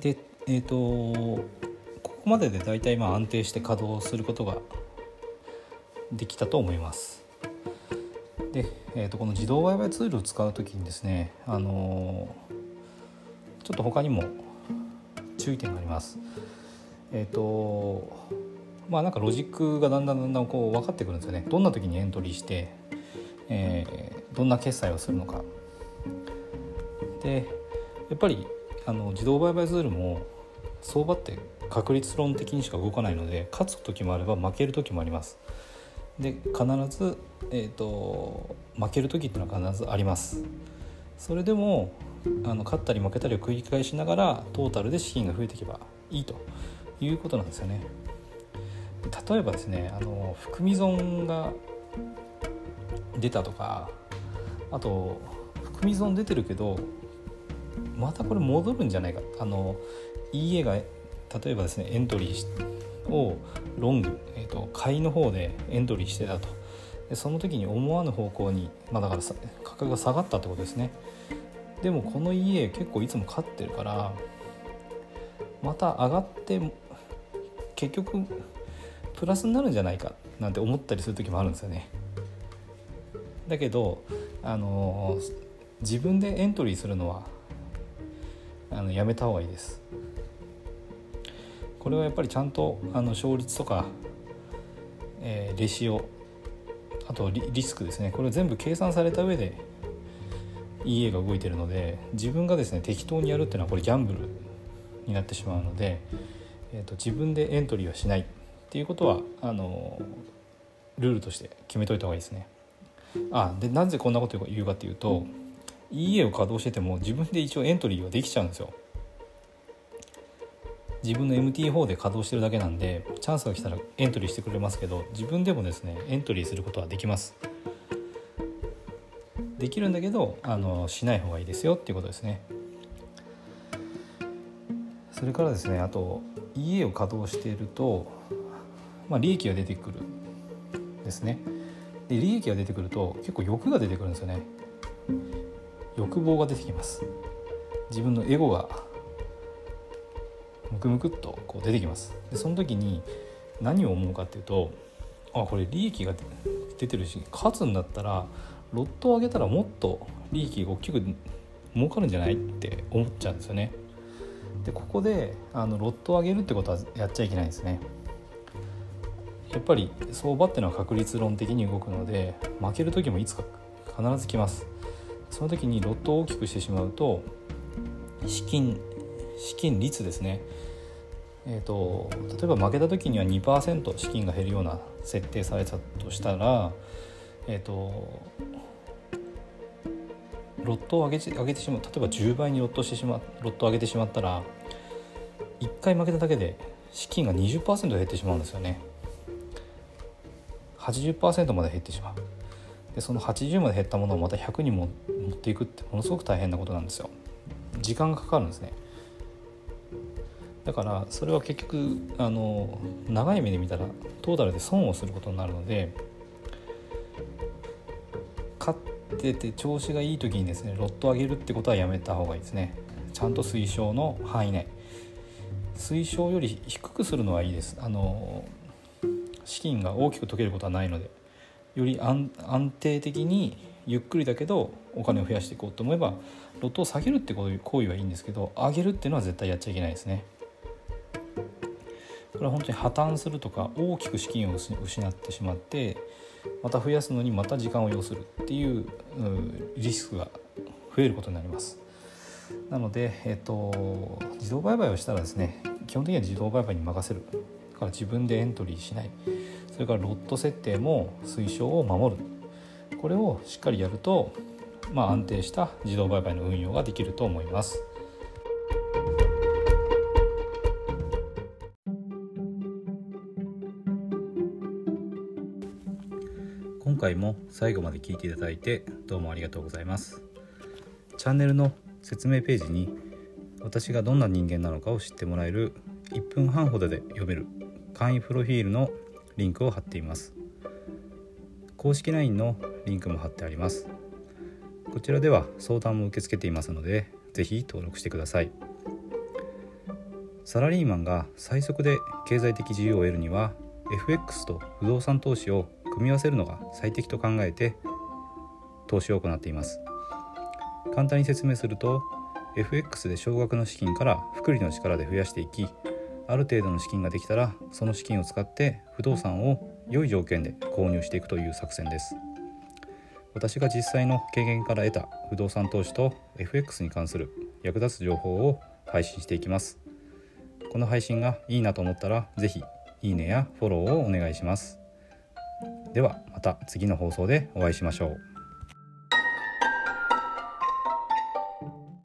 でえっ、ー、とここまでで大体まあ安定して稼働することができたと思います。で、えー、とこの自動売買ツールを使う時にですねあの、ちょっと他にも注意点があります。えっ、ー、とまあなんかロジックがだんだんだんだんこう分かってくるんですよね。どんな時にエントリーして、えー、どんな決済をするのか。でやっぱりあの自動売買ツールも相場って確率論的にしか動かないので勝つ時もあれば負ける時もあります。で必ず、えーと、負ける時っていうのは必ずあります。それでもあの勝ったり負けたりを繰り返しながらトータルで資金が増えていけばいいということなんですよね。例えばですねあの含み損が出たとかあと含み損出てるけどまたこれ戻るんじゃないか。あの EA が例えばですねエントリーをロング、えーと、買いの方でエントリーしてたと。でその時に思わぬ方向に、まあ、だから価格が下がったってことですね。でもこの EA 結構いつも勝ってるからまた上がって結局プラスになるんじゃないかなんて思ったりする時もあるんですよね。だけどあの自分でエントリーするのはあのやめた方がいいです。これはやっぱりちゃんとあの勝率とか、えー、レシオあとリスクですねこれ全部計算された上で EA が動いてるので自分がですね適当にやるっていうのはこれギャンブルになってしまうので、えーと自分でエントリーはしないっていうことはあのルールとして決めといた方がいいですね。あでなぜこんなこと言うかっていうと EA を稼働してても自分で一応エントリーはできちゃうんですよ。自分の MT4 で稼働してるだけなんでチャンスが来たらエントリーしてくれますけど自分でもですねエントリーすることはできます。できるんだけどあのしない方がいいですよっていうことですね。それからですねあと EA を稼働しているとまあ、利益が出てくるですね。で利益が出てくると結構欲が出てくるんですよね。欲望が出てきます。自分のエゴがムクムクっとこう出てきます。でその時に何を思うかっていうとあこれ利益が出てるし勝つんだったらロットを上げたらもっと利益が大きく儲かるんじゃない？って思っちゃうんですよね。でここであのロットを上げるってことはやっちゃいけないですね。やっぱり相場っていうのは確率論的に動くので負ける時もいつか必ず来ます。その時にロットを大きくしてしまうと資金資金率ですねえーと、例えば負けた時には2%資金が減るような設定されたとしたら、えーと、ロットを上げ上げてしまう例えば10倍にロットしてしまロットを上げてしまったら1回負けただけで資金が20%減ってしまうんですよね。80%まで減ってしまうでその80まで減ったものをまた100にも持っていくってものすごく大変なことなんですよ。時間がかかるんですね。だからそれは結局あの長い目で見たらトータルで損をすることになるので勝ってて調子がいい時にですねロット上げるってことはやめた方がいいですね。ちゃんと推奨の範囲内。推奨より低くするのはいいです。あの資金が大きく解けることはないのでより安定的にゆっくりだけどお金を増やしていこうと思えばロットを下げるって行為はいいんですけど上げるっていうのは絶対やっちゃいけないですね。これは本当に破綻するとか大きく資金を失ってしまってまた増やすのにまた時間を要するっていうリスクが増えることになります。なので、えっと、自動売買をしたらですね基本的には自動売買に任せるから自分でエントリーしないそれからロット設定も推奨を守るこれをしっかりやると、まあ、安定した自動売買の運用ができると思います。今回も最後まで聞いていただいてどうもありがとうございます。チャンネルの説明ページに私がどんな人間なのかを知ってもらえる1分半ほどで読める簡易プロフィールのリンクを貼っています公式 LINE のリンクも貼ってあります。こちらでは相談も受け付けていますので是非登録してください。サラリーマンが最速で経済的自由を得るには FX と不動産投資を組み合わせるのが最適と考えて投資を行っています。簡単に説明すると FX で少額の資金から複利の力で増やしていきある程度の資金ができたらその資金を使って不動産を良い条件で購入していくという作戦です。私が実際の経験から得た不動産投資と FX に関する役立つ情報を配信していきます。この配信がいいなと思ったら是非いいねやフォローをお願いします。ではまた次の放送でお会いしましょう。